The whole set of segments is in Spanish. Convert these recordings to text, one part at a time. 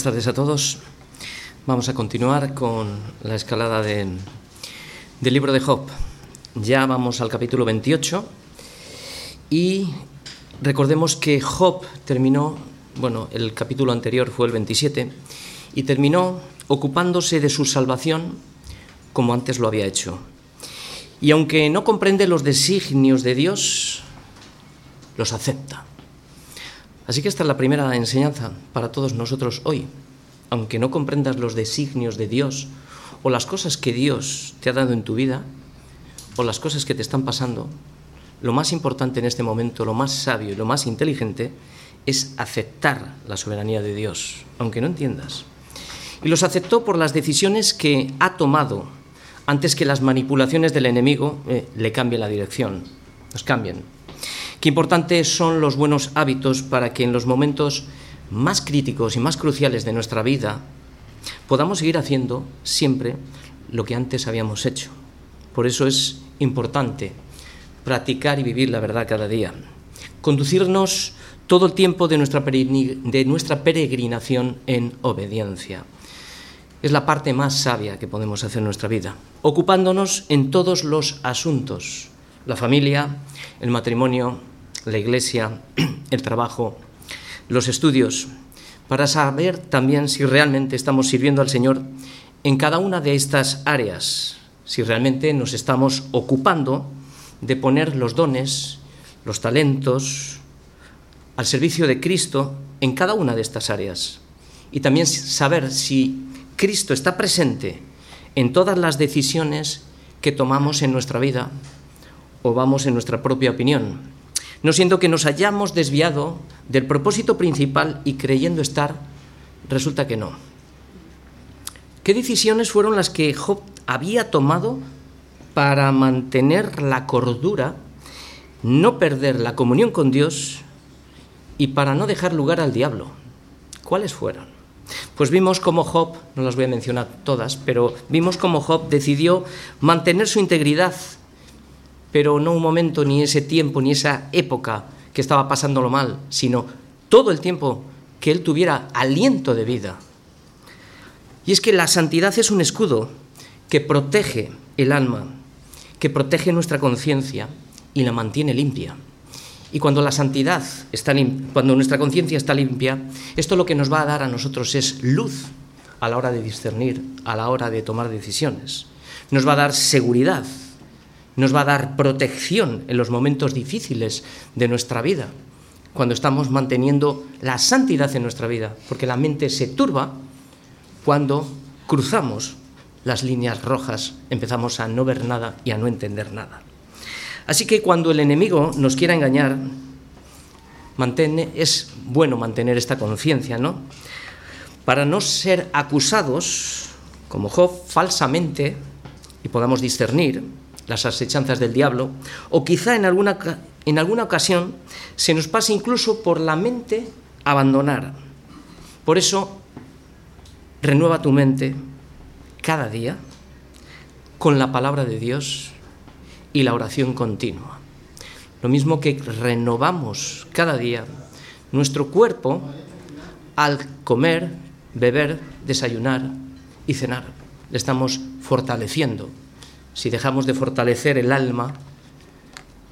Buenas tardes a todos. Vamos a continuar con la escalada del libro de Job. Ya vamos al capítulo 28 y recordemos que Job terminó, bueno, el capítulo anterior fue el 27, y terminó ocupándose de su salvación como antes lo había hecho. Y aunque no comprende los designios de Dios, los acepta. Así que esta es la primera enseñanza para todos nosotros hoy. Aunque no comprendas los designios de Dios o las cosas que Dios te ha dado en tu vida o las cosas que te están pasando, lo más importante en este momento, lo más sabio y lo más inteligente es aceptar la soberanía de Dios, aunque no entiendas. Y los aceptó por las decisiones que ha tomado antes que las manipulaciones del enemigo eh, le cambien la dirección, nos cambien. Qué importantes son los buenos hábitos para que en los momentos más críticos y más cruciales de nuestra vida podamos seguir haciendo siempre lo que antes habíamos hecho. Por eso es importante practicar y vivir la verdad cada día. Conducirnos todo el tiempo de nuestra, de nuestra peregrinación en obediencia. Es la parte más sabia que podemos hacer en nuestra vida, ocupándonos en todos los asuntos, la familia, el matrimonio, la iglesia, el trabajo, los estudios, para saber también si realmente estamos sirviendo al Señor en cada una de estas áreas, si realmente nos estamos ocupando de poner los dones, los talentos al servicio de Cristo en cada una de estas áreas. Y también saber si Cristo está presente en todas las decisiones que tomamos en nuestra vida o vamos en nuestra propia opinión no siendo que nos hayamos desviado del propósito principal y creyendo estar, resulta que no. ¿Qué decisiones fueron las que Job había tomado para mantener la cordura, no perder la comunión con Dios y para no dejar lugar al diablo? ¿Cuáles fueron? Pues vimos cómo Job, no las voy a mencionar todas, pero vimos cómo Job decidió mantener su integridad pero no un momento, ni ese tiempo, ni esa época que estaba pasándolo mal, sino todo el tiempo que él tuviera aliento de vida. Y es que la santidad es un escudo que protege el alma, que protege nuestra conciencia y la mantiene limpia. Y cuando la santidad está cuando nuestra conciencia está limpia, esto lo que nos va a dar a nosotros es luz a la hora de discernir, a la hora de tomar decisiones. Nos va a dar seguridad, nos va a dar protección en los momentos difíciles de nuestra vida, cuando estamos manteniendo la santidad en nuestra vida, porque la mente se turba cuando cruzamos las líneas rojas, empezamos a no ver nada y a no entender nada. Así que cuando el enemigo nos quiera engañar, es bueno mantener esta conciencia, ¿no? Para no ser acusados, como Job, falsamente, y podamos discernir, las asechanzas del diablo, o quizá en alguna, en alguna ocasión se nos pase incluso por la mente abandonar. Por eso, renueva tu mente cada día con la palabra de Dios y la oración continua. Lo mismo que renovamos cada día nuestro cuerpo al comer, beber, desayunar y cenar. Le estamos fortaleciendo si dejamos de fortalecer el alma,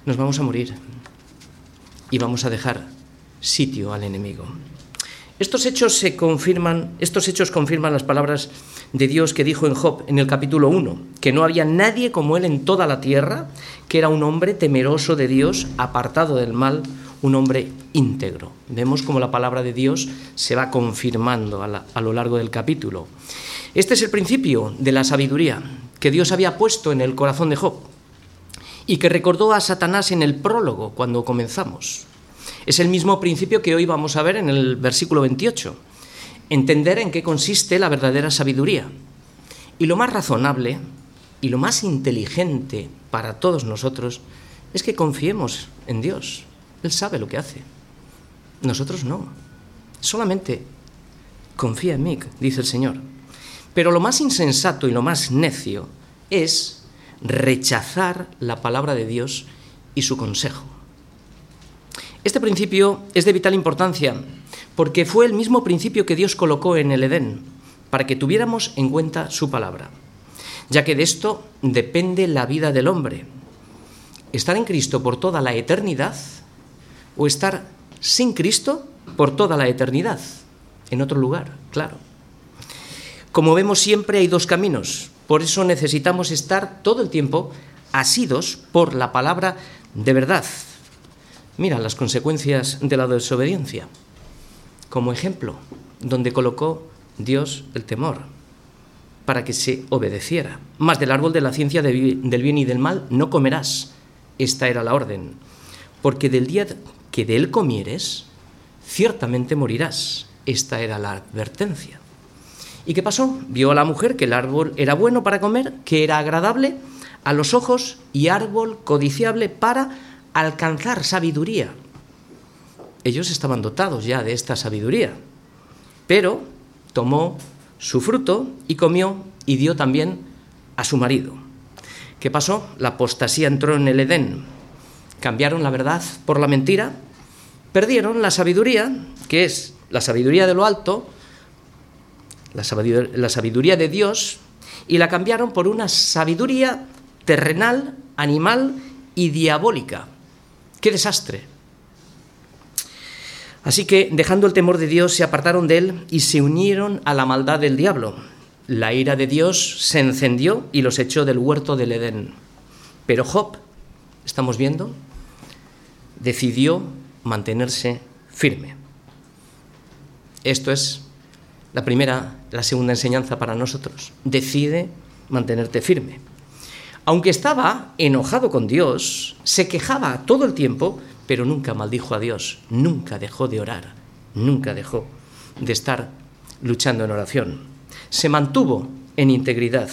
nos vamos a morir y vamos a dejar sitio al enemigo. Estos hechos se confirman, estos hechos confirman las palabras de Dios que dijo en Job en el capítulo 1, que no había nadie como él en toda la tierra, que era un hombre temeroso de Dios, apartado del mal, un hombre íntegro. Vemos cómo la palabra de Dios se va confirmando a lo largo del capítulo. Este es el principio de la sabiduría que Dios había puesto en el corazón de Job y que recordó a Satanás en el prólogo cuando comenzamos. Es el mismo principio que hoy vamos a ver en el versículo 28. Entender en qué consiste la verdadera sabiduría. Y lo más razonable y lo más inteligente para todos nosotros es que confiemos en Dios. Él sabe lo que hace. Nosotros no. Solamente confía en mí, dice el Señor. Pero lo más insensato y lo más necio es rechazar la palabra de Dios y su consejo. Este principio es de vital importancia porque fue el mismo principio que Dios colocó en el Edén, para que tuviéramos en cuenta su palabra, ya que de esto depende la vida del hombre. Estar en Cristo por toda la eternidad o estar sin Cristo por toda la eternidad, en otro lugar, claro. Como vemos siempre hay dos caminos, por eso necesitamos estar todo el tiempo asidos por la palabra de verdad. Mira las consecuencias de la desobediencia como ejemplo, donde colocó Dios el temor, para que se obedeciera. Más del árbol de la ciencia del bien y del mal no comerás. Esta era la orden. Porque del día que de él comieres, ciertamente morirás. Esta era la advertencia. ¿Y qué pasó? Vio a la mujer que el árbol era bueno para comer, que era agradable a los ojos y árbol codiciable para alcanzar sabiduría ellos estaban dotados ya de esta sabiduría, pero tomó su fruto y comió y dio también a su marido. ¿Qué pasó? La apostasía entró en el Edén. Cambiaron la verdad por la mentira, perdieron la sabiduría, que es la sabiduría de lo alto, la sabiduría, de Dios, y la cambiaron por una sabiduría terrenal, animal y diabólica. ¡Qué desastre! Así que, dejando el temor de Dios, se apartaron de él y se unieron a la maldad del diablo. La ira de Dios se encendió y los echó del huerto del Edén. Pero Job, estamos viendo, decidió mantenerse firme. Esto es la primera, la segunda enseñanza para nosotros. Decide mantenerte firme. Aunque estaba enojado con Dios, se quejaba todo el tiempo pero nunca maldijo a Dios, nunca dejó de orar, nunca dejó de estar luchando en oración. Se mantuvo en integridad,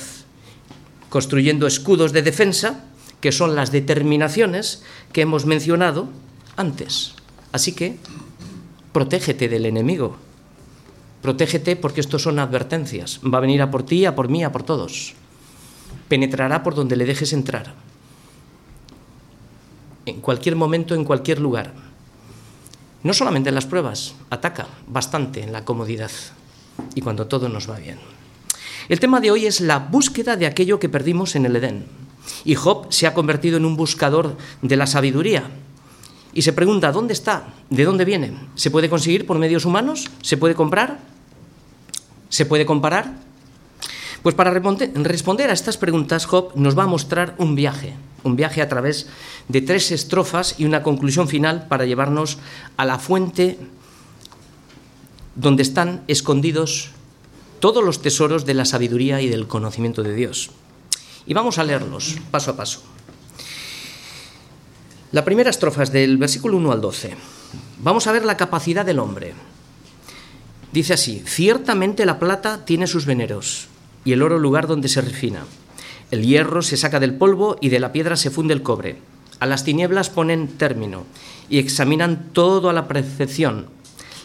construyendo escudos de defensa, que son las determinaciones que hemos mencionado antes. Así que, protégete del enemigo. Protégete porque estos son advertencias. Va a venir a por ti, a por mí, a por todos. Penetrará por donde le dejes entrar en cualquier momento, en cualquier lugar. No solamente en las pruebas, ataca bastante en la comodidad y cuando todo nos va bien. El tema de hoy es la búsqueda de aquello que perdimos en el Edén. Y Job se ha convertido en un buscador de la sabiduría. Y se pregunta, ¿dónde está? ¿De dónde viene? ¿Se puede conseguir por medios humanos? ¿Se puede comprar? ¿Se puede comparar? Pues para responder a estas preguntas, Job nos va a mostrar un viaje, un viaje a través de tres estrofas y una conclusión final para llevarnos a la fuente donde están escondidos todos los tesoros de la sabiduría y del conocimiento de Dios. Y vamos a leerlos paso a paso. La primera estrofa es del versículo 1 al 12. Vamos a ver la capacidad del hombre. Dice así, ciertamente la plata tiene sus veneros y el oro lugar donde se refina. El hierro se saca del polvo y de la piedra se funde el cobre. A las tinieblas ponen término y examinan todo a la percepción.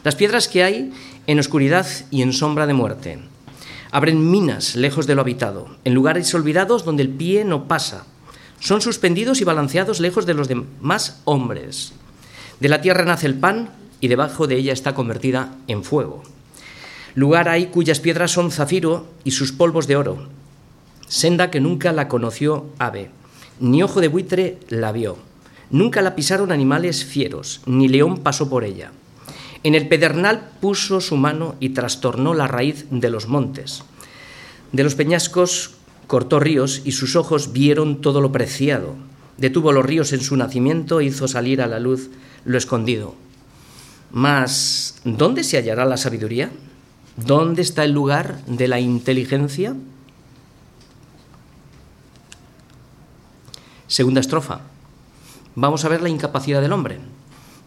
Las piedras que hay en oscuridad y en sombra de muerte. Abren minas lejos de lo habitado, en lugares olvidados donde el pie no pasa. Son suspendidos y balanceados lejos de los demás hombres. De la tierra nace el pan y debajo de ella está convertida en fuego. Lugar hay cuyas piedras son zafiro y sus polvos de oro. Senda que nunca la conoció ave, ni ojo de buitre la vio. Nunca la pisaron animales fieros, ni león pasó por ella. En el pedernal puso su mano y trastornó la raíz de los montes. De los peñascos cortó ríos y sus ojos vieron todo lo preciado. Detuvo los ríos en su nacimiento e hizo salir a la luz lo escondido. Mas, ¿dónde se hallará la sabiduría? ¿Dónde está el lugar de la inteligencia? Segunda estrofa. Vamos a ver la incapacidad del hombre,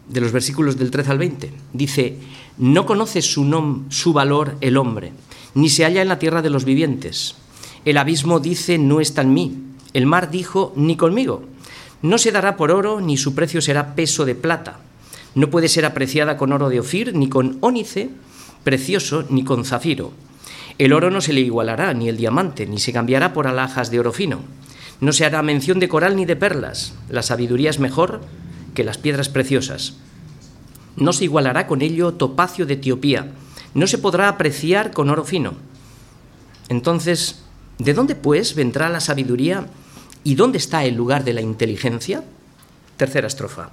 de los versículos del 13 al 20. Dice, no conoce su, su valor el hombre, ni se halla en la tierra de los vivientes. El abismo dice, no está en mí. El mar dijo, ni conmigo. No se dará por oro, ni su precio será peso de plata. No puede ser apreciada con oro de Ofir, ni con ónice, precioso ni con zafiro. El oro no se le igualará, ni el diamante, ni se cambiará por alhajas de oro fino. No se hará mención de coral ni de perlas. La sabiduría es mejor que las piedras preciosas. No se igualará con ello topacio de Etiopía, no se podrá apreciar con oro fino. Entonces, ¿de dónde pues vendrá la sabiduría y dónde está el lugar de la inteligencia? Tercera estrofa.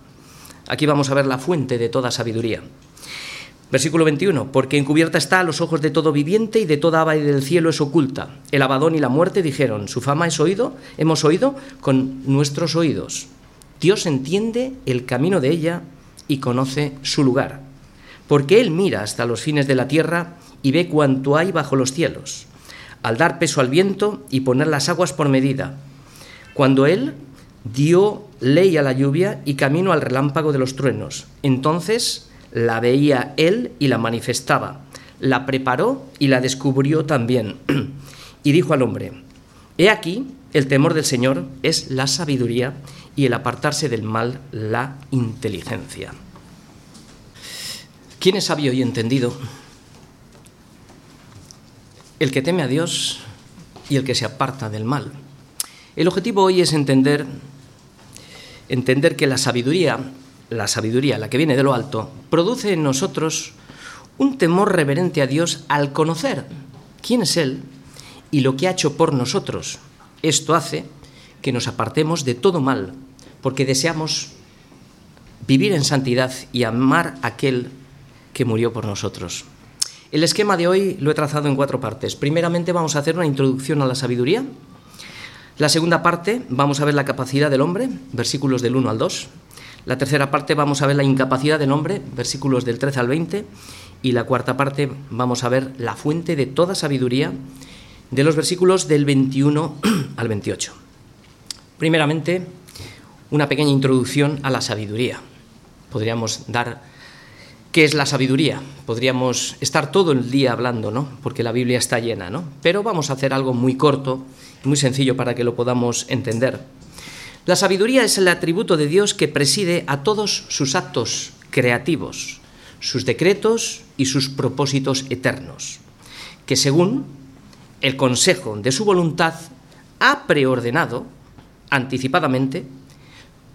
Aquí vamos a ver la fuente de toda sabiduría. Versículo 21, porque encubierta está a los ojos de todo viviente y de toda ave del cielo es oculta. El abadón y la muerte dijeron, su fama es oído, hemos oído con nuestros oídos. Dios entiende el camino de ella y conoce su lugar, porque Él mira hasta los fines de la tierra y ve cuanto hay bajo los cielos, al dar peso al viento y poner las aguas por medida. Cuando Él dio ley a la lluvia y camino al relámpago de los truenos, entonces la veía él y la manifestaba, la preparó y la descubrió también. y dijo al hombre, He aquí, el temor del Señor es la sabiduría y el apartarse del mal la inteligencia. ¿Quién es sabio y entendido? El que teme a Dios y el que se aparta del mal. El objetivo hoy es entender entender que la sabiduría la sabiduría, la que viene de lo alto, produce en nosotros un temor reverente a Dios al conocer quién es Él y lo que ha hecho por nosotros. Esto hace que nos apartemos de todo mal, porque deseamos vivir en santidad y amar a aquel que murió por nosotros. El esquema de hoy lo he trazado en cuatro partes. Primeramente vamos a hacer una introducción a la sabiduría. La segunda parte vamos a ver la capacidad del hombre, versículos del 1 al 2. La tercera parte vamos a ver la incapacidad del hombre, versículos del 13 al 20, y la cuarta parte vamos a ver la fuente de toda sabiduría, de los versículos del 21 al 28. Primeramente, una pequeña introducción a la sabiduría. Podríamos dar qué es la sabiduría. Podríamos estar todo el día hablando, ¿no? Porque la Biblia está llena, ¿no? Pero vamos a hacer algo muy corto, muy sencillo para que lo podamos entender. La sabiduría es el atributo de Dios que preside a todos sus actos creativos, sus decretos y sus propósitos eternos, que según el consejo de su voluntad ha preordenado anticipadamente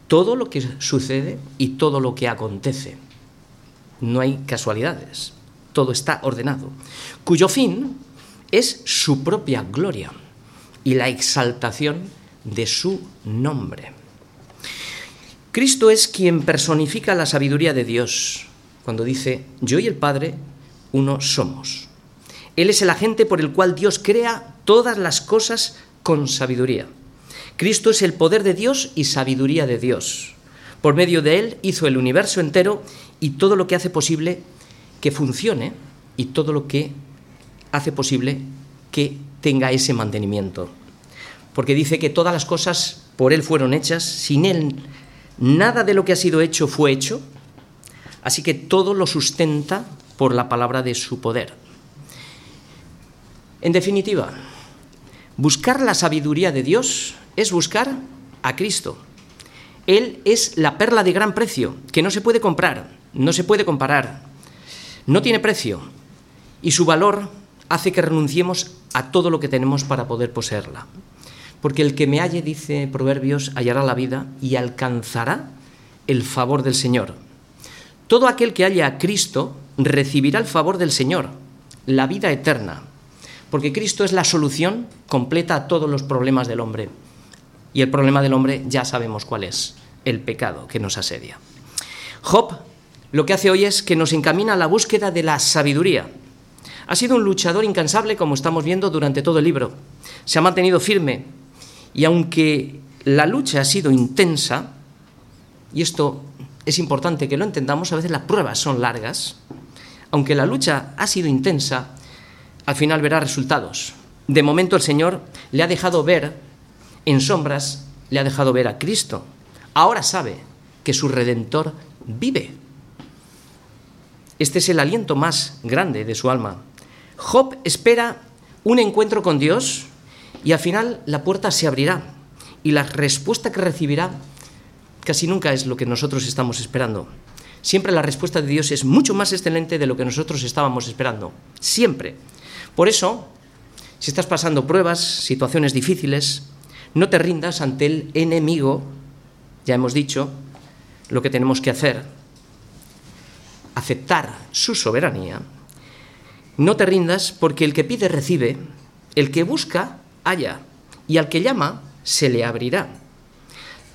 todo lo que sucede y todo lo que acontece. No hay casualidades, todo está ordenado, cuyo fin es su propia gloria y la exaltación de su nombre. Cristo es quien personifica la sabiduría de Dios cuando dice, yo y el Padre uno somos. Él es el agente por el cual Dios crea todas las cosas con sabiduría. Cristo es el poder de Dios y sabiduría de Dios. Por medio de Él hizo el universo entero y todo lo que hace posible que funcione y todo lo que hace posible que tenga ese mantenimiento porque dice que todas las cosas por Él fueron hechas, sin Él nada de lo que ha sido hecho fue hecho, así que todo lo sustenta por la palabra de su poder. En definitiva, buscar la sabiduría de Dios es buscar a Cristo. Él es la perla de gran precio, que no se puede comprar, no se puede comparar, no tiene precio, y su valor hace que renunciemos a todo lo que tenemos para poder poseerla. Porque el que me halle, dice Proverbios, hallará la vida y alcanzará el favor del Señor. Todo aquel que haya a Cristo recibirá el favor del Señor, la vida eterna, porque Cristo es la solución completa a todos los problemas del hombre. Y el problema del hombre ya sabemos cuál es, el pecado que nos asedia. Job lo que hace hoy es que nos encamina a la búsqueda de la sabiduría. Ha sido un luchador incansable, como estamos viendo durante todo el libro. Se ha mantenido firme, y aunque la lucha ha sido intensa, y esto es importante que lo entendamos, a veces las pruebas son largas, aunque la lucha ha sido intensa, al final verá resultados. De momento el Señor le ha dejado ver, en sombras, le ha dejado ver a Cristo. Ahora sabe que su Redentor vive. Este es el aliento más grande de su alma. Job espera un encuentro con Dios y al final la puerta se abrirá y la respuesta que recibirá casi nunca es lo que nosotros estamos esperando. Siempre la respuesta de Dios es mucho más excelente de lo que nosotros estábamos esperando. Siempre. Por eso, si estás pasando pruebas, situaciones difíciles, no te rindas ante el enemigo. Ya hemos dicho lo que tenemos que hacer. aceptar su soberanía, no te rindas porque el que pide recibe, el que busca halla, y al que llama se le abrirá.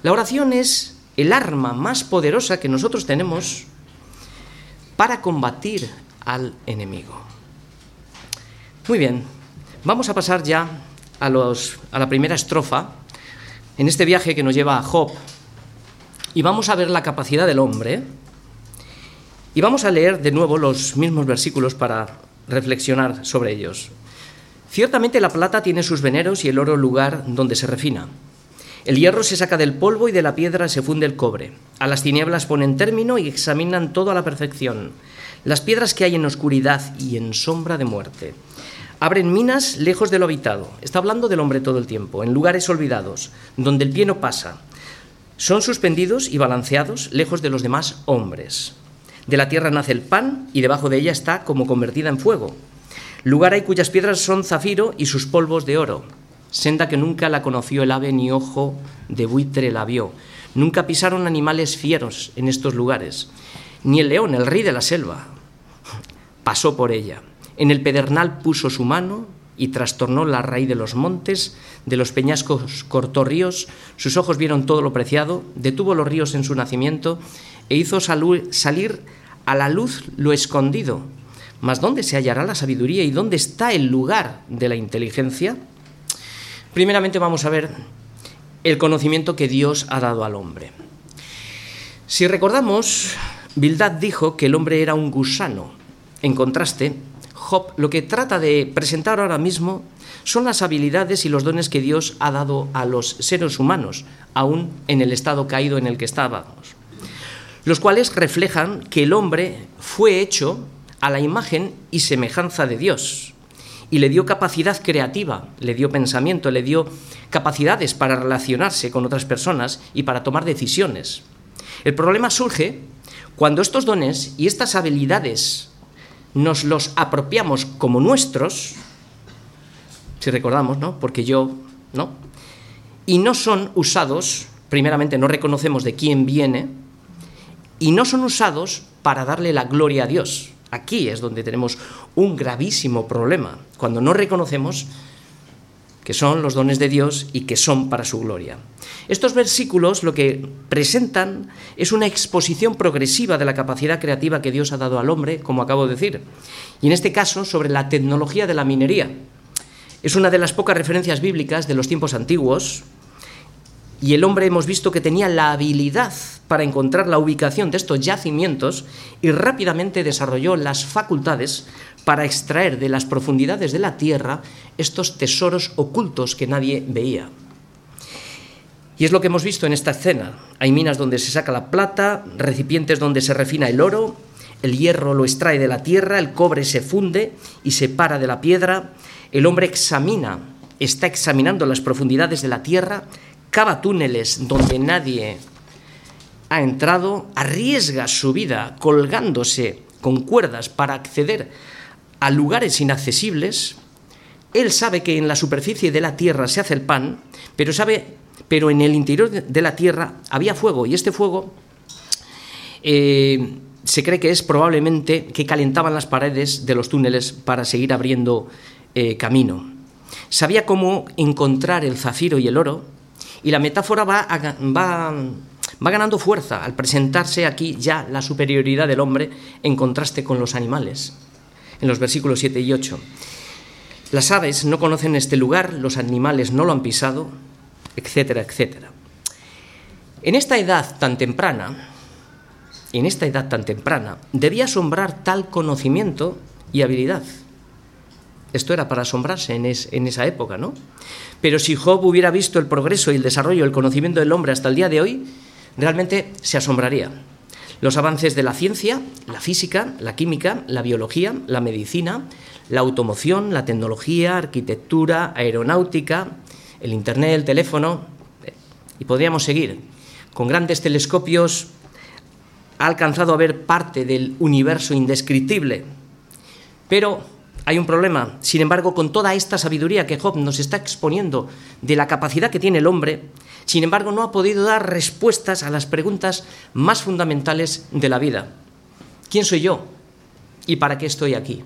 La oración es el arma más poderosa que nosotros tenemos para combatir al enemigo. Muy bien, vamos a pasar ya a, los, a la primera estrofa en este viaje que nos lleva a Job y vamos a ver la capacidad del hombre y vamos a leer de nuevo los mismos versículos para reflexionar sobre ellos. Ciertamente la plata tiene sus veneros y el oro lugar donde se refina. El hierro se saca del polvo y de la piedra se funde el cobre. A las tinieblas ponen término y examinan todo a la perfección. Las piedras que hay en oscuridad y en sombra de muerte. Abren minas lejos de lo habitado. Está hablando del hombre todo el tiempo, en lugares olvidados, donde el pie no pasa. Son suspendidos y balanceados lejos de los demás hombres. De la tierra nace el pan y debajo de ella está como convertida en fuego. Lugar hay cuyas piedras son zafiro y sus polvos de oro senda que nunca la conoció el ave ni ojo de buitre la vio. Nunca pisaron animales fieros en estos lugares, ni el león, el rey de la selva, pasó por ella. En el pedernal puso su mano y trastornó la raíz de los montes, de los peñascos cortó ríos, sus ojos vieron todo lo preciado, detuvo los ríos en su nacimiento e hizo salir a la luz lo escondido. Mas ¿dónde se hallará la sabiduría y dónde está el lugar de la inteligencia? Primeramente vamos a ver el conocimiento que Dios ha dado al hombre. Si recordamos, Bildad dijo que el hombre era un gusano. En contraste, Job lo que trata de presentar ahora mismo son las habilidades y los dones que Dios ha dado a los seres humanos, aún en el estado caído en el que estábamos, los cuales reflejan que el hombre fue hecho a la imagen y semejanza de Dios y le dio capacidad creativa, le dio pensamiento, le dio capacidades para relacionarse con otras personas y para tomar decisiones. El problema surge cuando estos dones y estas habilidades nos los apropiamos como nuestros, si recordamos, ¿no? Porque yo, ¿no? Y no son usados, primeramente no reconocemos de quién viene, y no son usados para darle la gloria a Dios. Aquí es donde tenemos un gravísimo problema, cuando no reconocemos que son los dones de Dios y que son para su gloria. Estos versículos lo que presentan es una exposición progresiva de la capacidad creativa que Dios ha dado al hombre, como acabo de decir, y en este caso sobre la tecnología de la minería. Es una de las pocas referencias bíblicas de los tiempos antiguos, y el hombre hemos visto que tenía la habilidad para encontrar la ubicación de estos yacimientos y rápidamente desarrolló las facultades para extraer de las profundidades de la tierra estos tesoros ocultos que nadie veía. Y es lo que hemos visto en esta escena. Hay minas donde se saca la plata, recipientes donde se refina el oro, el hierro lo extrae de la tierra, el cobre se funde y se para de la piedra, el hombre examina, está examinando las profundidades de la tierra cava túneles donde nadie ha entrado, arriesga su vida colgándose con cuerdas para acceder a lugares inaccesibles, él sabe que en la superficie de la tierra se hace el pan, pero sabe, pero en el interior de la tierra había fuego y este fuego eh, se cree que es probablemente que calentaban las paredes de los túneles para seguir abriendo eh, camino. Sabía cómo encontrar el zafiro y el oro, y la metáfora va, va, va ganando fuerza al presentarse aquí ya la superioridad del hombre en contraste con los animales, en los versículos 7 y 8. Las aves no conocen este lugar, los animales no lo han pisado, etcétera, etcétera. En esta edad tan temprana, en esta edad tan temprana, debía asombrar tal conocimiento y habilidad. Esto era para asombrarse en, esa época, ¿no? Pero si Job hubiera visto el progreso y el desarrollo, el conocimiento del hombre hasta el día de hoy, realmente se asombraría. Los avances de la ciencia, la física, la química, la biología, la medicina, la automoción, la tecnología, arquitectura, aeronáutica, el Internet, el teléfono, y podríamos seguir. Con grandes telescopios ha alcanzado a ver parte del universo indescriptible, pero hay un problema. Sin embargo, con toda esta sabiduría que Job nos está exponiendo de la capacidad que tiene el hombre, sin embargo, no ha podido dar respuestas a las preguntas más fundamentales de la vida. ¿Quién soy yo? ¿Y para qué estoy aquí?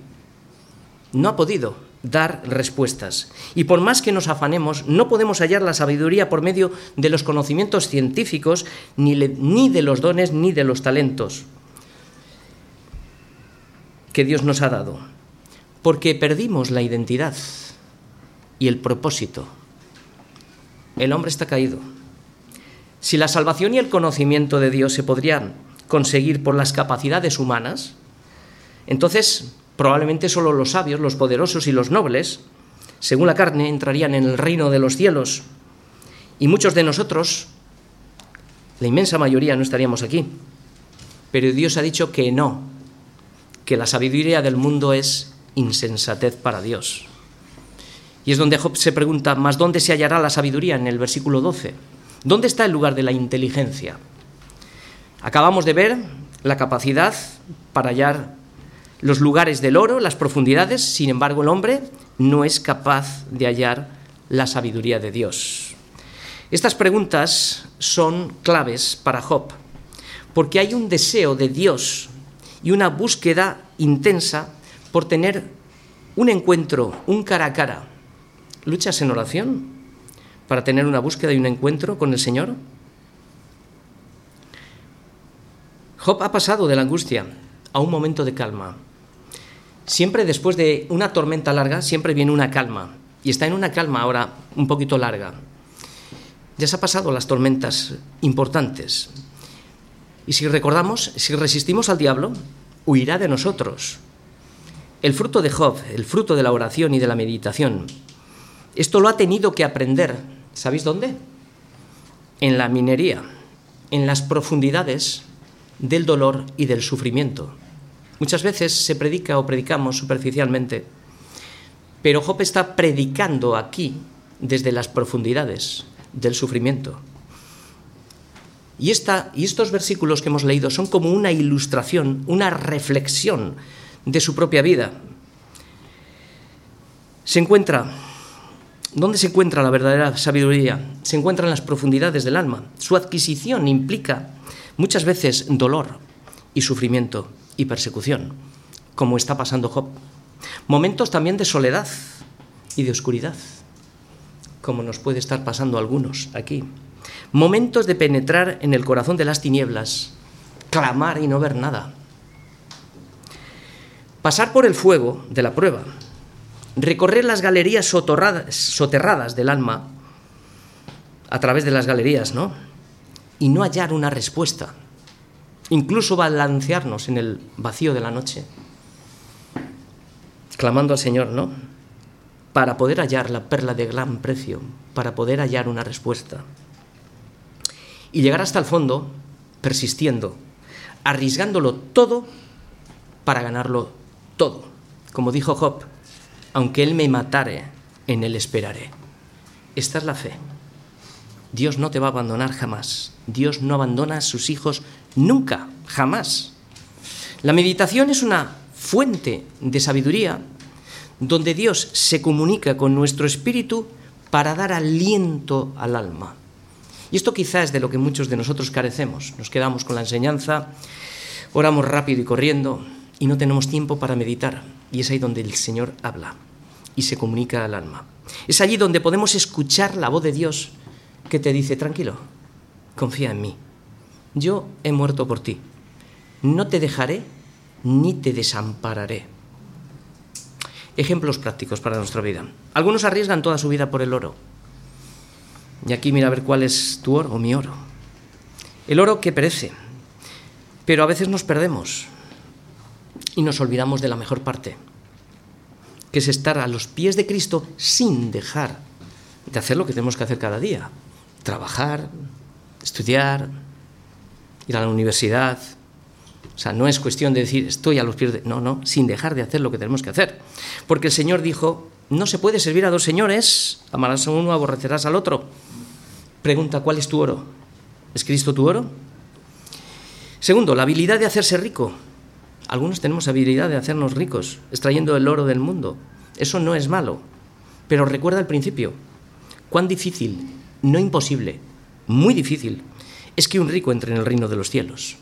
No ha podido dar respuestas. Y por más que nos afanemos, no podemos hallar la sabiduría por medio de los conocimientos científicos, ni, ni de los dones, ni de los talentos que Dios nos ha dado. Porque perdimos la identidad y el propósito. El hombre está caído. Si la salvación y el conocimiento de Dios se podrían conseguir por las capacidades humanas, entonces probablemente solo los sabios, los poderosos y los nobles, según la carne, entrarían en el reino de los cielos. Y muchos de nosotros, la inmensa mayoría, no estaríamos aquí. Pero Dios ha dicho que no, que la sabiduría del mundo es insensatez para Dios. Y es donde Job se pregunta, ¿más dónde se hallará la sabiduría? En el versículo 12. ¿Dónde está el lugar de la inteligencia? Acabamos de ver la capacidad para hallar los lugares del oro, las profundidades, sin embargo el hombre no es capaz de hallar la sabiduría de Dios. Estas preguntas son claves para Job, porque hay un deseo de Dios y una búsqueda intensa por tener un encuentro, un cara a cara. ¿Luchas en oración para tener una búsqueda y un encuentro con el Señor? Job ha pasado de la angustia a un momento de calma. Siempre después de una tormenta larga, siempre viene una calma. Y está en una calma ahora un poquito larga. Ya se ha pasado las tormentas importantes. Y si recordamos, si resistimos al diablo, huirá de nosotros. El fruto de Job, el fruto de la oración y de la meditación, esto lo ha tenido que aprender. ¿Sabéis dónde? En la minería, en las profundidades del dolor y del sufrimiento. Muchas veces se predica o predicamos superficialmente, pero Job está predicando aquí desde las profundidades del sufrimiento. Y, esta, y estos versículos que hemos leído son como una ilustración, una reflexión de su propia vida. Se encuentra, ¿dónde se encuentra la verdadera sabiduría? Se encuentra en las profundidades del alma. Su adquisición implica muchas veces dolor y sufrimiento y persecución, como está pasando Job. Momentos también de soledad y de oscuridad, como nos puede estar pasando algunos aquí. Momentos de penetrar en el corazón de las tinieblas, clamar y no ver nada. Pasar por el fuego de la prueba, recorrer las galerías soterradas del alma a través de las galerías, ¿no? Y no hallar una respuesta incluso balancearnos en el vacío de la noche, clamando al Señor, ¿no? Para poder hallar la perla de gran precio, para poder hallar una respuesta. Y llegar hasta el fondo persistiendo, arriesgándolo todo para ganarlo todo. Como dijo Job, aunque él me matare, en él esperaré. Esta es la fe. Dios no te va a abandonar jamás. Dios no abandona a sus hijos nunca, jamás. La meditación es una fuente de sabiduría donde Dios se comunica con nuestro espíritu para dar aliento al alma. Y esto quizás es de lo que muchos de nosotros carecemos. Nos quedamos con la enseñanza, oramos rápido y corriendo y no tenemos tiempo para meditar. Y es ahí donde el Señor habla y se comunica al alma. Es allí donde podemos escuchar la voz de Dios que te dice, tranquilo, confía en mí. Yo he muerto por ti. No te dejaré ni te desampararé. Ejemplos prácticos para nuestra vida. Algunos arriesgan toda su vida por el oro. Y aquí mira a ver cuál es tu oro o mi oro. El oro que perece. Pero a veces nos perdemos y nos olvidamos de la mejor parte, que es estar a los pies de Cristo sin dejar de hacer lo que tenemos que hacer cada día trabajar, estudiar, ir a la universidad. O sea, no es cuestión de decir estoy a los pies de... No, no, sin dejar de hacer lo que tenemos que hacer. Porque el Señor dijo, no se puede servir a dos señores, amarás a uno, aborrecerás al otro. Pregunta, ¿cuál es tu oro? ¿Es Cristo tu oro? Segundo, la habilidad de hacerse rico. Algunos tenemos habilidad de hacernos ricos, extrayendo el oro del mundo. Eso no es malo. Pero recuerda el principio. Cuán difícil no imposible, muy difícil, es que un rico entre en el reino de los cielos.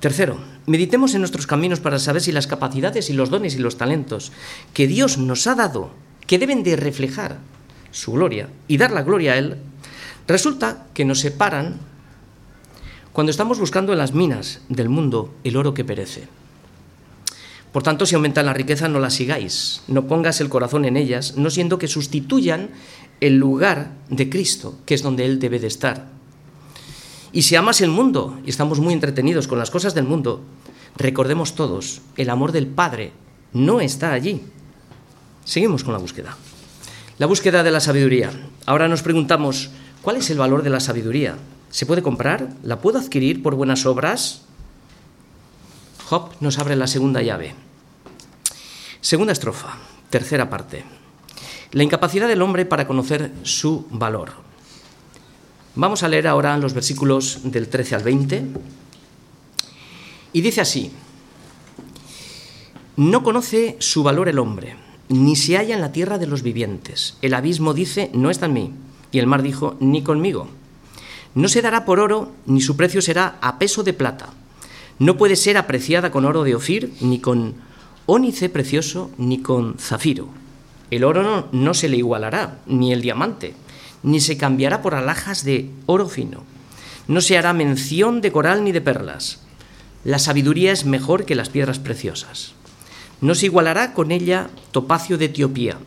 Tercero, meditemos en nuestros caminos para saber si las capacidades y los dones y los talentos que Dios nos ha dado, que deben de reflejar su gloria y dar la gloria a Él, resulta que nos separan cuando estamos buscando en las minas del mundo el oro que perece. Por tanto, si aumenta la riqueza, no las sigáis, no pongas el corazón en ellas, no siendo que sustituyan el lugar de Cristo, que es donde Él debe de estar. Y si amas el mundo y estamos muy entretenidos con las cosas del mundo, recordemos todos, el amor del Padre no está allí. Seguimos con la búsqueda. La búsqueda de la sabiduría. Ahora nos preguntamos, ¿cuál es el valor de la sabiduría? ¿Se puede comprar? ¿La puedo adquirir por buenas obras? Job nos abre la segunda llave. Segunda estrofa, tercera parte. La incapacidad del hombre para conocer su valor. Vamos a leer ahora los versículos del 13 al 20. Y dice así, no conoce su valor el hombre, ni se halla en la tierra de los vivientes. El abismo dice, no está en mí. Y el mar dijo, ni conmigo. No se dará por oro, ni su precio será a peso de plata. No puede ser apreciada con oro de Ofir, ni con ónice precioso, ni con zafiro. El oro no, no se le igualará, ni el diamante ni se cambiará por alhajas de oro fino. No se hará mención de coral ni de perlas. La sabiduría es mejor que las piedras preciosas. No se igualará con ella topacio de Etiopía.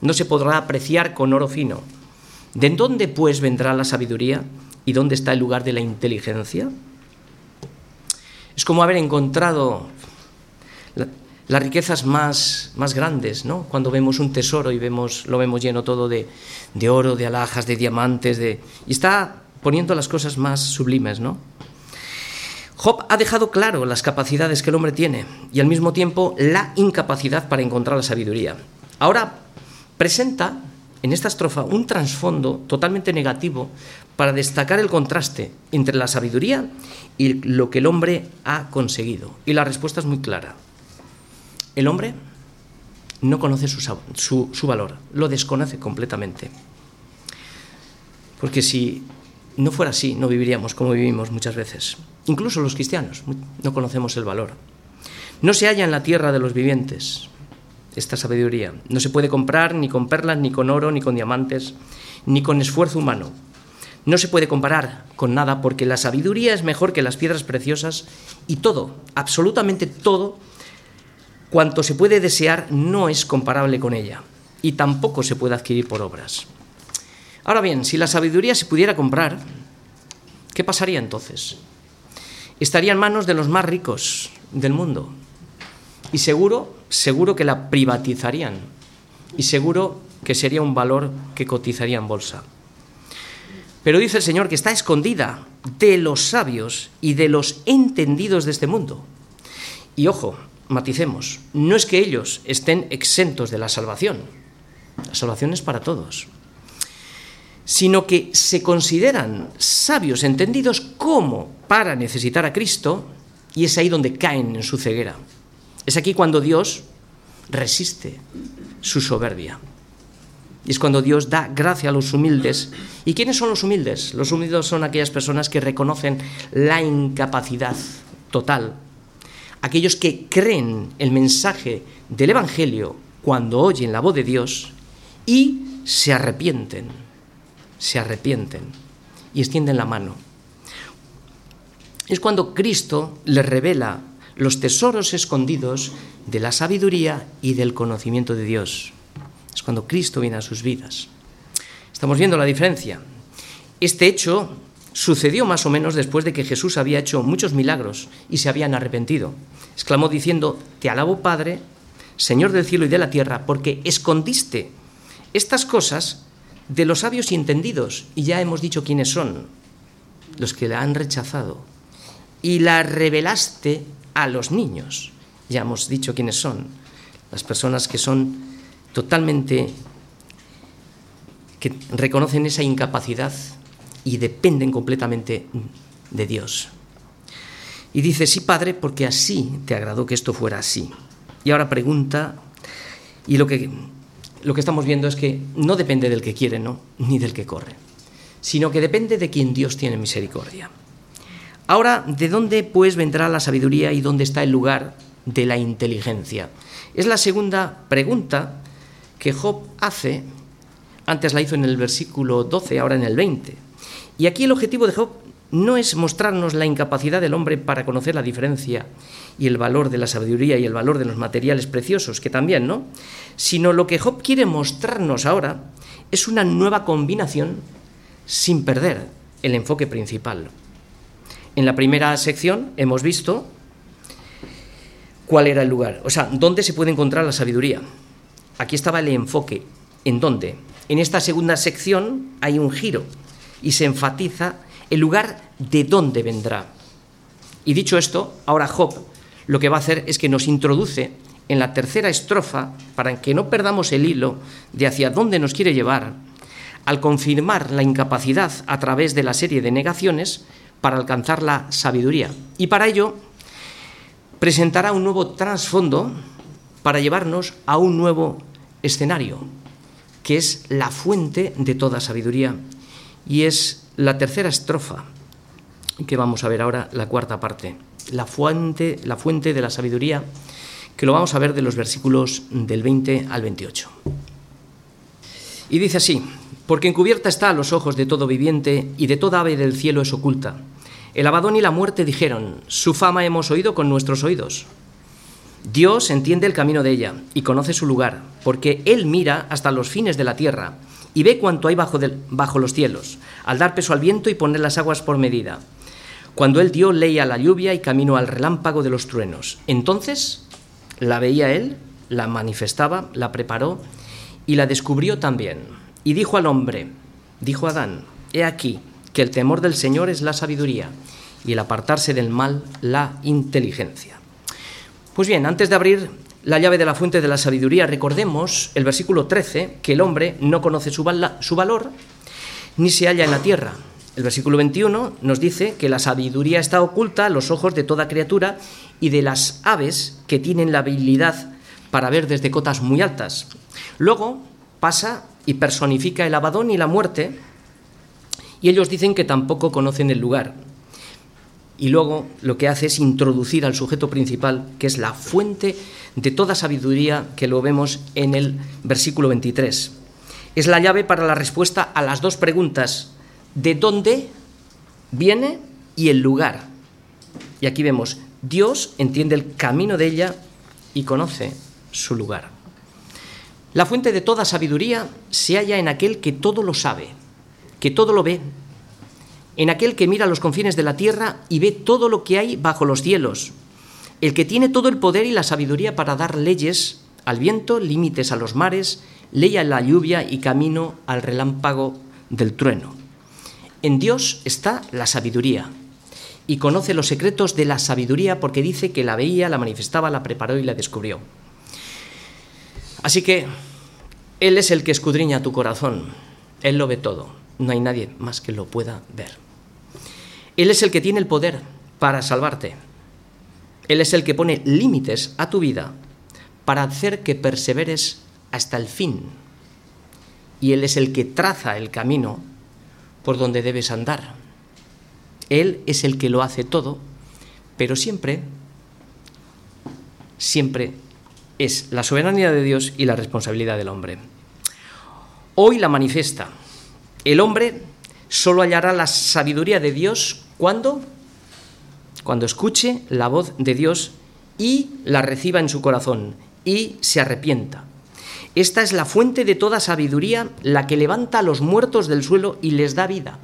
No se podrá apreciar con oro fino. ¿De dónde pues vendrá la sabiduría y dónde está el lugar de la inteligencia? Es como haber encontrado las riquezas más, más grandes, ¿no? Cuando vemos un tesoro y vemos, lo vemos lleno todo de, de oro, de alhajas, de diamantes, de... y está poniendo las cosas más sublimes, ¿no? Job ha dejado claro las capacidades que el hombre tiene y al mismo tiempo la incapacidad para encontrar la sabiduría. Ahora presenta en esta estrofa un trasfondo totalmente negativo para destacar el contraste entre la sabiduría y lo que el hombre ha conseguido. Y la respuesta es muy clara. El hombre no conoce su, valor, lo desconoce completamente. Porque si no fuera así, no viviríamos como vivimos muchas veces. Incluso los cristianos no conocemos el valor. No se halla en la tierra de los vivientes esta sabiduría. No se puede comprar ni con perlas, ni con oro, ni con diamantes, ni con esfuerzo humano. No se puede comparar con nada porque la sabiduría es mejor que las piedras preciosas y todo, absolutamente todo, cuanto se puede desear no es comparable con ella y tampoco se puede adquirir por obras. Ahora bien, si la sabiduría se pudiera comprar, ¿qué pasaría entonces? Estaría en manos de los más ricos del mundo y seguro, seguro que la privatizarían y seguro que sería un valor que cotizaría en bolsa. Pero dice el Señor que está escondida de los sabios y de los entendidos de este mundo. Y ojo, maticemos, no es que ellos estén exentos de la salvación, la salvación es para todos, sino que se consideran sabios, entendidos como para necesitar a Cristo, y es ahí donde caen en su ceguera. Es aquí cuando Dios resiste su soberbia. Es cuando Dios da gracia a los humildes. ¿Y quiénes son los humildes? Los humildes son aquellas personas que reconocen la incapacidad total aquellos que creen el mensaje del Evangelio cuando oyen la voz de Dios y se arrepienten, se arrepienten y extienden la mano. Es cuando Cristo les revela los tesoros escondidos de la sabiduría y del conocimiento de Dios. Es cuando Cristo viene a sus vidas. Estamos viendo la diferencia. Este hecho sucedió más o menos después de que Jesús había hecho muchos milagros y se habían arrepentido. Exclamó diciendo, Te alabo Padre, Señor del cielo y de la tierra, porque escondiste estas cosas de los sabios y entendidos, y ya hemos dicho quiénes son, los que la han rechazado, y la revelaste a los niños, ya hemos dicho quiénes son, las personas que son totalmente, que reconocen esa incapacidad y dependen completamente de Dios. Y dice, sí, Padre, porque así te agradó que esto fuera así. Y ahora pregunta, y lo que, lo que estamos viendo es que no depende del que quiere, ¿no? ni del que corre, sino que depende de quien Dios tiene misericordia. Ahora, ¿de dónde pues vendrá la sabiduría y dónde está el lugar de la inteligencia? Es la segunda pregunta que Job hace. Antes la hizo en el versículo 12, ahora en el 20. Y aquí el objetivo de Job no es mostrarnos la incapacidad del hombre para conocer la diferencia y el valor de la sabiduría y el valor de los materiales preciosos, que también, ¿no? Sino lo que Job quiere mostrarnos ahora es una nueva combinación sin perder el enfoque principal. En la primera sección hemos visto cuál era el lugar, o sea, dónde se puede encontrar la sabiduría. Aquí estaba el enfoque. ¿En dónde? En esta segunda sección hay un giro y se enfatiza el lugar de dónde vendrá. Y dicho esto, ahora Job lo que va a hacer es que nos introduce en la tercera estrofa, para que no perdamos el hilo de hacia dónde nos quiere llevar, al confirmar la incapacidad a través de la serie de negaciones para alcanzar la sabiduría. Y para ello presentará un nuevo trasfondo para llevarnos a un nuevo escenario, que es la fuente de toda sabiduría. Y es la tercera estrofa, que vamos a ver ahora, la cuarta parte. La fuente, la fuente de la sabiduría, que lo vamos a ver de los versículos del 20 al 28. Y dice así, porque encubierta está a los ojos de todo viviente y de toda ave del cielo es oculta el Abadón y la muerte dijeron, su fama hemos oído con nuestros oídos. Dios entiende el camino de ella y conoce su lugar, porque Él mira hasta los fines de la tierra y ve cuánto hay bajo, bajo los cielos, al dar peso al viento y poner las aguas por medida. Cuando Él dio ley a la lluvia y camino al relámpago de los truenos. Entonces la veía Él, la manifestaba, la preparó y la descubrió también. Y dijo al hombre, dijo Adán, he aquí, que el temor del Señor es la sabiduría y el apartarse del mal la inteligencia. Pues bien, antes de abrir la llave de la fuente de la sabiduría, recordemos el versículo 13, que el hombre no conoce su, valor ni se halla en la tierra. El versículo 21 nos dice que la sabiduría está oculta a los ojos de toda criatura y de las aves que tienen la habilidad para ver desde cotas muy altas. Luego pasa y personifica el abadón y la muerte y ellos dicen que tampoco conocen el lugar. Y luego lo que hace es introducir al sujeto principal, que es la fuente de toda sabiduría, que lo vemos en el versículo 23. Es la llave para la respuesta a las dos preguntas, ¿de dónde viene y el lugar? Y aquí vemos, Dios entiende el camino de ella y conoce su lugar. La fuente de toda sabiduría se halla en aquel que todo lo sabe que todo lo ve, en aquel que mira los confines de la tierra y ve todo lo que hay bajo los cielos, el que tiene todo el poder y la sabiduría para dar leyes al viento, límites a los mares, ley a la lluvia y camino al relámpago del trueno. En Dios está la sabiduría y conoce los secretos de la sabiduría porque dice que la veía, la manifestaba, la preparó y la descubrió. Así que Él es el que escudriña tu corazón, Él lo ve todo no hay nadie más que lo pueda ver. Él es el que tiene el poder para salvarte. Él es el que pone límites a tu vida para hacer que perseveres hasta el fin. Y Él es el que traza el camino por donde debes andar. Él es el que lo hace todo, pero siempre, siempre es la soberanía de Dios y la responsabilidad del hombre. Hoy la manifiesta el hombre solo hallará la sabiduría de Dios cuando cuando escuche la voz de Dios y la reciba en su corazón y se arrepienta. Esta es la fuente de toda sabiduría, la que levanta a los muertos del suelo y les da vida.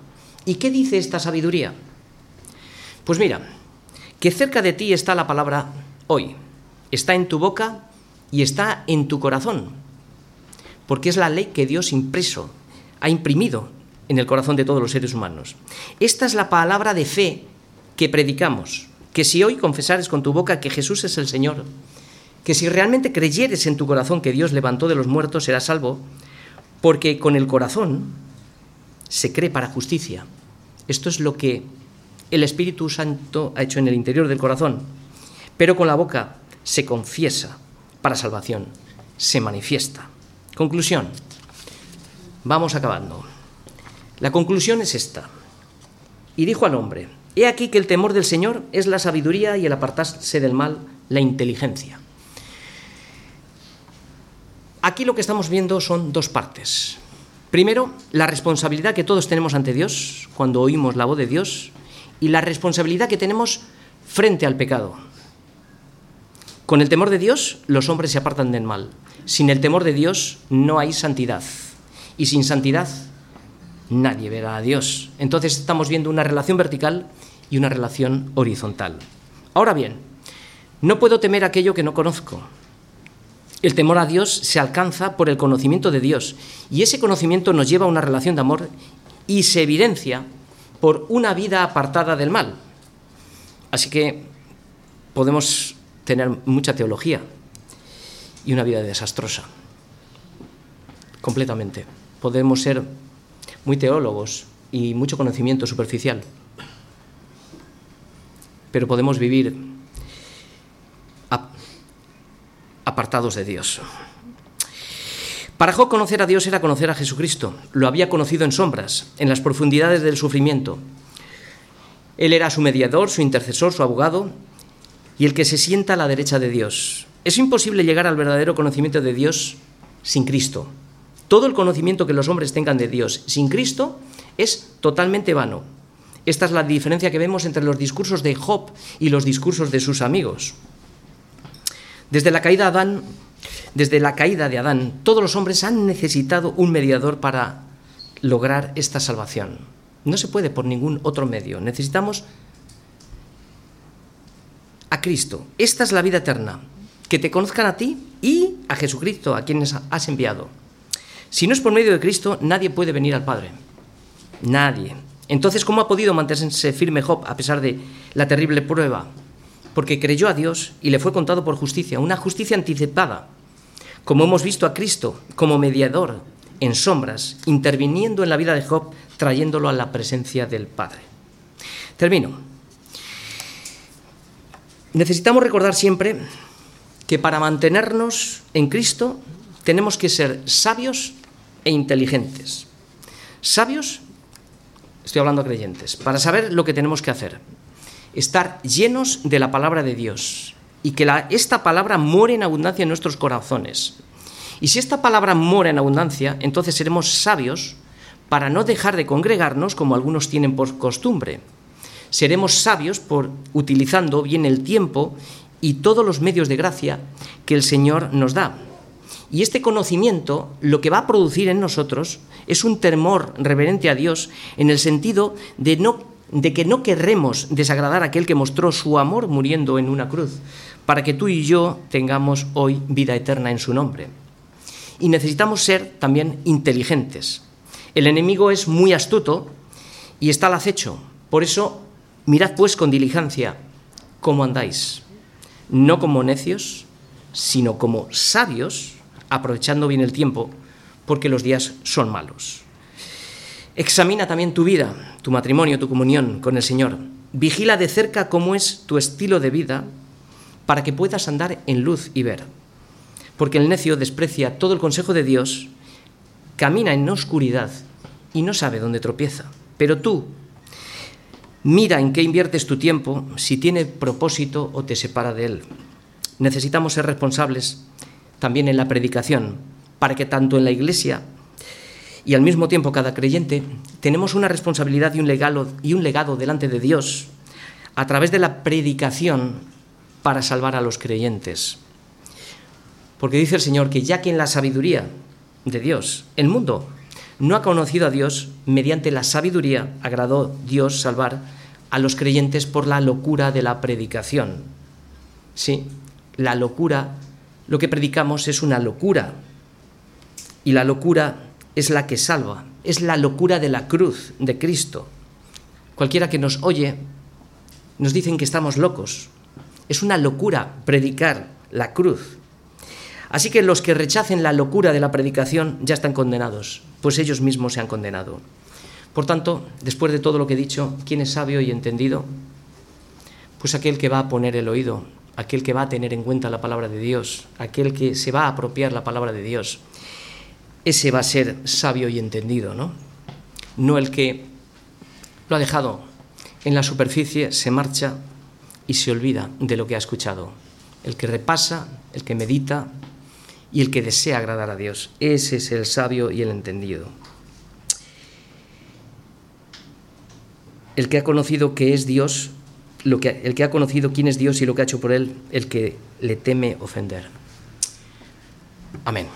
¿Y qué dice esta sabiduría? Pues mira, que cerca de ti está la palabra hoy, está en tu boca y está en tu corazón, porque es la ley que Dios impreso ha imprimido en el corazón de todos los seres humanos. Esta es la palabra de fe que predicamos, que si hoy confesares con tu boca que Jesús es el Señor, que si realmente creyeres en tu corazón que Dios levantó de los muertos, serás salvo, porque con el corazón se cree para justicia. Esto es lo que el Espíritu Santo ha hecho en el interior del corazón, pero con la boca se confiesa para salvación, se manifiesta. Conclusión. Vamos acabando. La conclusión es esta. Y dijo al hombre, He aquí que el temor del Señor es la sabiduría y el apartarse del mal, la inteligencia. Aquí lo que estamos viendo son dos partes. Primero, la responsabilidad que todos tenemos ante Dios cuando oímos la voz de Dios y la responsabilidad que tenemos frente al pecado. Con el temor de Dios los hombres se apartan del mal. Sin el temor de Dios no hay santidad. Y sin santidad nadie verá a Dios. Entonces estamos viendo una relación vertical y una relación horizontal. Ahora bien, no puedo temer aquello que no conozco. El temor a Dios se alcanza por el conocimiento de Dios y ese conocimiento nos lleva a una relación de amor y se evidencia por una vida apartada del mal. Así que podemos tener mucha teología y una vida desastrosa, completamente. Podemos ser muy teólogos y mucho conocimiento superficial, pero podemos vivir apartados de Dios. Para Job conocer a Dios era conocer a Jesucristo. Lo había conocido en sombras, en las profundidades del sufrimiento. Él era su mediador, su intercesor, su abogado y el que se sienta a la derecha de Dios. Es imposible llegar al verdadero conocimiento de Dios sin Cristo. Todo el conocimiento que los hombres tengan de Dios sin Cristo es totalmente vano. Esta es la diferencia que vemos entre los discursos de Job y los discursos de sus amigos. Desde la caída de Adán, todos los hombres han necesitado un mediador para lograr esta salvación. No se puede por ningún otro medio. Necesitamos a Cristo. Esta es la vida eterna, que te conozcan a ti y a Jesucristo, a quienes has enviado. Si no es por medio de Cristo, nadie puede venir al Padre. Nadie. Entonces, ¿cómo ha podido mantenerse firme Job a pesar de la terrible prueba? porque creyó a Dios y le fue contado por justicia, una justicia anticipada, como hemos visto a Cristo como mediador en sombras, interviniendo en la vida de Job, trayéndolo a la presencia del Padre. Termino. Necesitamos recordar siempre que para mantenernos en Cristo tenemos que ser sabios e inteligentes. Sabios, estoy hablando a creyentes, para saber lo que tenemos que hacer, estar llenos de la palabra de Dios y que esta palabra more en abundancia en nuestros corazones. Y si esta palabra mora en abundancia, entonces seremos sabios para no dejar de congregarnos como algunos tienen por costumbre. Seremos sabios por utilizando bien el tiempo y todos los medios de gracia que el Señor nos da. Y este conocimiento lo que va a producir en nosotros es un temor reverente a Dios en el sentido de que no querremos desagradar a aquel que mostró su amor muriendo en una cruz, para que tú y yo tengamos hoy vida eterna en su nombre. Y necesitamos ser también inteligentes. El enemigo es muy astuto y está al acecho. Por eso, mirad pues con diligencia cómo andáis, no como necios, sino como sabios, aprovechando bien el tiempo, porque los días son malos. Examina también tu vida, tu matrimonio, tu comunión con el Señor. Vigila de cerca cómo es tu estilo de vida para que puedas andar en luz y ver. Porque el necio desprecia todo el consejo de Dios, camina en oscuridad y no sabe dónde tropieza. Pero tú, mira en qué inviertes tu tiempo, si tiene propósito o te separa de él. Necesitamos ser responsables también en la predicación, para que tanto en la iglesia y al mismo tiempo cada creyente tenemos una responsabilidad y un, legado, y un legado delante de Dios a través de la predicación para salvar a los creyentes. Porque dice el Señor que ya que en la sabiduría de Dios el mundo no ha conocido a Dios, mediante la sabiduría agradó Dios salvar a los creyentes por la locura de la predicación. Sí, la locura, lo que predicamos es una locura. Y la locura es la que salva, es la locura de la cruz de Cristo. Cualquiera que nos oye nos dicen que estamos locos. Es una locura predicar la cruz. Así que los que rechacen la locura de la predicación ya están condenados, pues ellos mismos se han condenado. Por tanto, después de todo lo que he dicho, ¿quién es sabio y entendido? Pues aquel que va a poner el oído, aquel que va a tener en cuenta la palabra de Dios, aquel que se va a apropiar la palabra de Dios ese va a ser sabio y entendido, ¿no? No el que lo ha dejado en la superficie se marcha y se olvida de lo que ha escuchado. El que repasa, el que medita y el que desea agradar a Dios. Ese es el sabio y el entendido. El que ha conocido que es Dios, lo que, el que ha conocido quién es Dios y lo que ha hecho por él, el que le teme ofender. Amén.